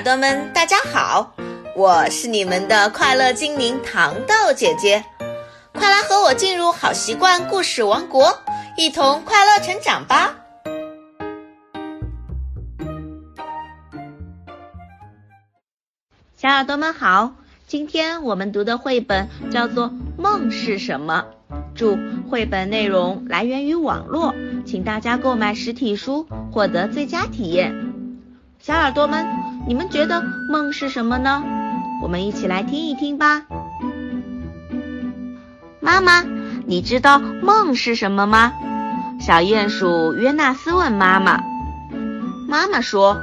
耳朵们，大家好，我是你们的快乐精灵糖豆姐姐，快来和我进入好习惯故事王国，一同快乐成长吧！小耳朵们好，今天我们读的绘本叫做《梦是什么》，注：绘本内容来源于网络，请大家购买实体书获得最佳体验。小耳朵们，你们觉得梦是什么呢？我们一起来听一听吧。妈妈，你知道梦是什么吗？小鼹鼠约纳斯问妈妈。妈妈说，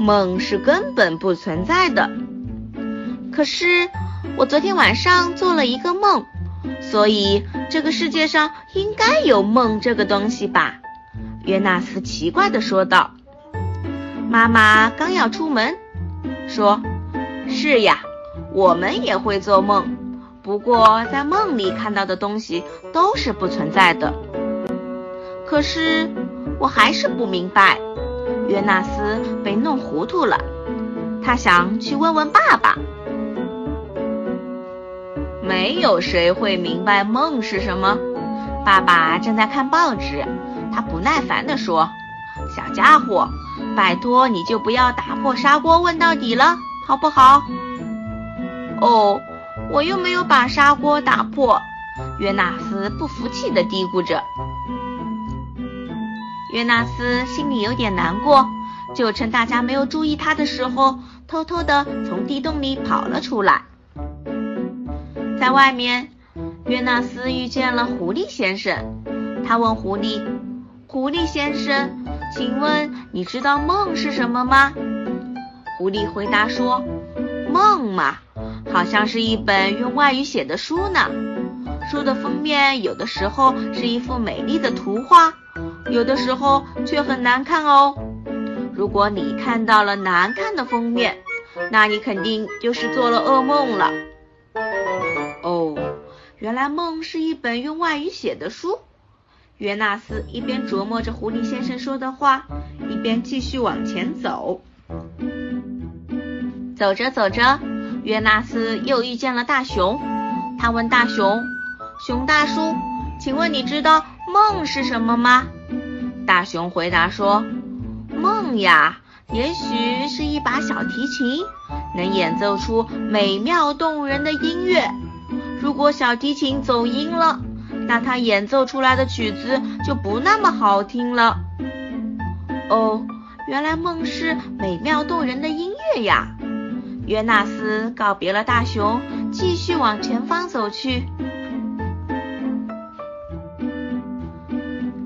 梦是根本不存在的。可是我昨天晚上做了一个梦，所以这个世界上应该有梦这个东西吧？约纳斯奇怪地说道。妈妈刚要出门，说：“是呀，我们也会做梦，不过在梦里看到的东西都是不存在的。”可是我还是不明白，约纳斯被弄糊涂了。他想去问问爸爸。没有谁会明白梦是什么。爸爸正在看报纸，他不耐烦地说：“小家伙。”拜托，你就不要打破砂锅问到底了，好不好？哦，我又没有把砂锅打破。约纳斯不服气地嘀咕着。约纳斯心里有点难过，就趁大家没有注意他的时候，偷偷地从地洞里跑了出来。在外面，约纳斯遇见了狐狸先生，他问狐狸：“狐狸先生。”请问你知道梦是什么吗？狐狸回答说：“梦嘛，好像是一本用外语写的书呢。书的封面有的时候是一幅美丽的图画，有的时候却很难看哦。如果你看到了难看的封面，那你肯定就是做了噩梦了。哦，原来梦是一本用外语写的书。”约纳斯一边琢磨着狐狸先生说的话，一边继续往前走。走着走着，约纳斯又遇见了大熊。他问大熊：“熊大叔，请问你知道梦是什么吗？”大熊回答说：“梦呀，也许是一把小提琴，能演奏出美妙动人的音乐。如果小提琴走音了。”那他演奏出来的曲子就不那么好听了。哦，原来梦是美妙动人的音乐呀！约纳斯告别了大熊，继续往前方走去。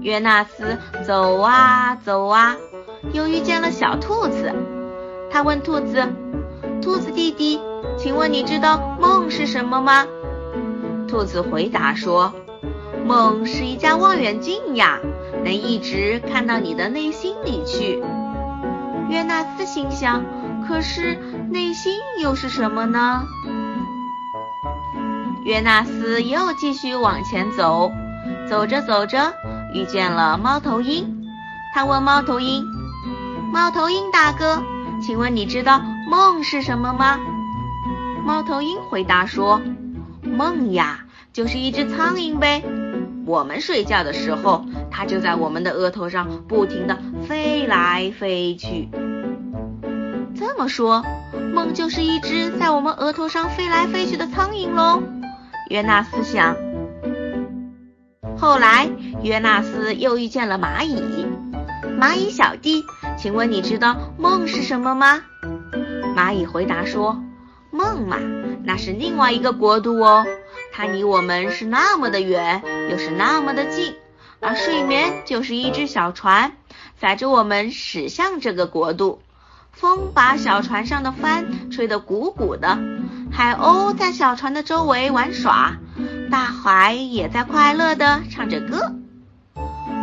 约纳斯走啊走啊，又遇见了小兔子。他问兔子：“兔子弟弟，请问你知道梦是什么吗？”兔子回答说。梦是一家望远镜呀，能一直看到你的内心里去。约纳斯心想，可是内心又是什么呢？约纳斯又继续往前走，走着走着，遇见了猫头鹰。他问猫头鹰：“猫头鹰大哥，请问你知道梦是什么吗？”猫头鹰回答说：“梦呀，就是一只苍蝇呗。”我们睡觉的时候，它就在我们的额头上不停地飞来飞去。这么说，梦就是一只在我们额头上飞来飞去的苍蝇喽？约纳斯想。后来，约纳斯又遇见了蚂蚁。蚂蚁小弟，请问你知道梦是什么吗？蚂蚁回答说：“梦嘛，那是另外一个国度哦。”它离我们是那么的远，又是那么的近，而睡眠就是一只小船，载着我们驶向这个国度。风把小船上的帆吹得鼓鼓的，海鸥在小船的周围玩耍，大海也在快乐地唱着歌。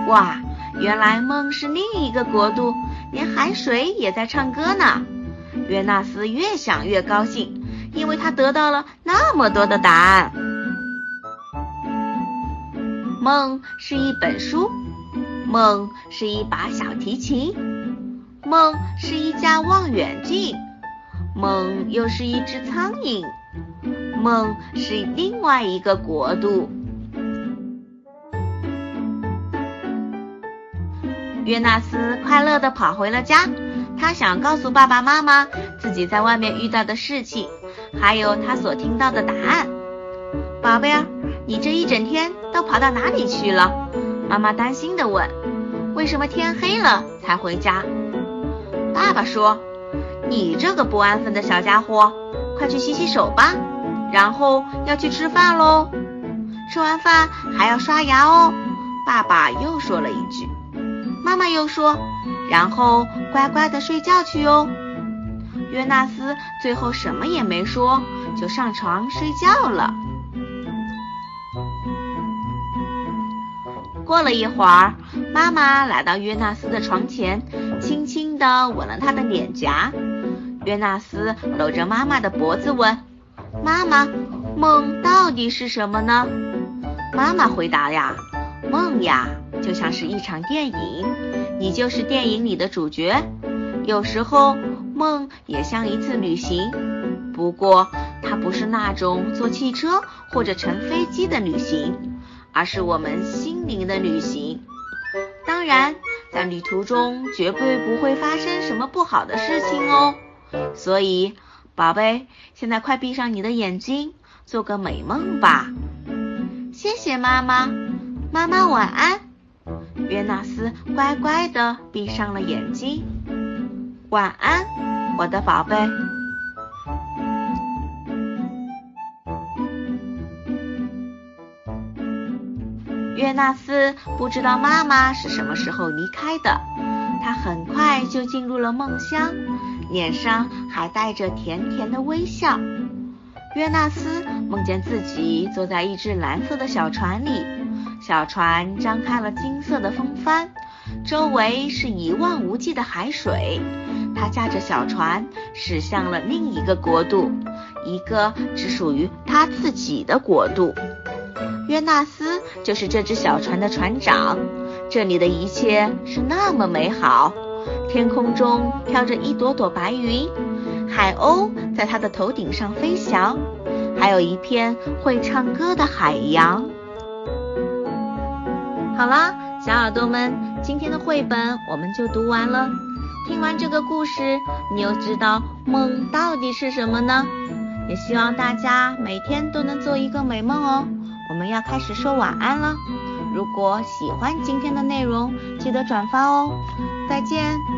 哇，原来梦是另一个国度，连海水也在唱歌呢。约纳斯越想越高兴，因为他得到了那么多的答案。梦是一本书，梦是一把小提琴，梦是一架望远镜，梦又是一只苍蝇，梦是另外一个国度。约纳斯快乐地跑回了家，他想告诉爸爸妈妈自己在外面遇到的事情，还有他所听到的答案。宝贝儿，你这一整天都跑到哪里去了？妈妈担心地问。为什么天黑了才回家？爸爸说：“你这个不安分的小家伙，快去洗洗手吧，然后要去吃饭喽。吃完饭还要刷牙哦。”爸爸又说了一句。妈妈又说：“然后乖乖的睡觉去哦。”约纳斯最后什么也没说，就上床睡觉了。过了一会儿，妈妈来到约纳斯的床前，轻轻地吻了他的脸颊。约纳斯搂着妈妈的脖子问：“妈妈，梦到底是什么呢？”妈妈回答：“呀，梦呀。”就像是一场电影，你就是电影里的主角。有时候梦也像一次旅行，不过它不是那种坐汽车或者乘飞机的旅行，而是我们心灵的旅行。当然，在旅途中绝对不会发生什么不好的事情哦。所以，宝贝，现在快闭上你的眼睛，做个美梦吧。谢谢妈妈，妈妈晚安。约纳斯乖乖地闭上了眼睛，晚安，我的宝贝。约纳斯不知道妈妈是什么时候离开的，他很快就进入了梦乡，脸上还带着甜甜的微笑。约纳斯梦见自己坐在一只蓝色的小船里。小船张开了金色的风帆，周围是一望无际的海水。他驾着小船驶向了另一个国度，一个只属于他自己的国度。约纳斯就是这只小船的船长。这里的一切是那么美好，天空中飘着一朵朵白云，海鸥在他的头顶上飞翔，还有一片会唱歌的海洋。好啦，小耳朵们，今天的绘本我们就读完了。听完这个故事，你又知道梦到底是什么呢？也希望大家每天都能做一个美梦哦。我们要开始说晚安了。如果喜欢今天的内容记得转发哦。再见。